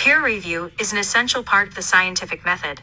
Peer review is an essential part of the scientific method.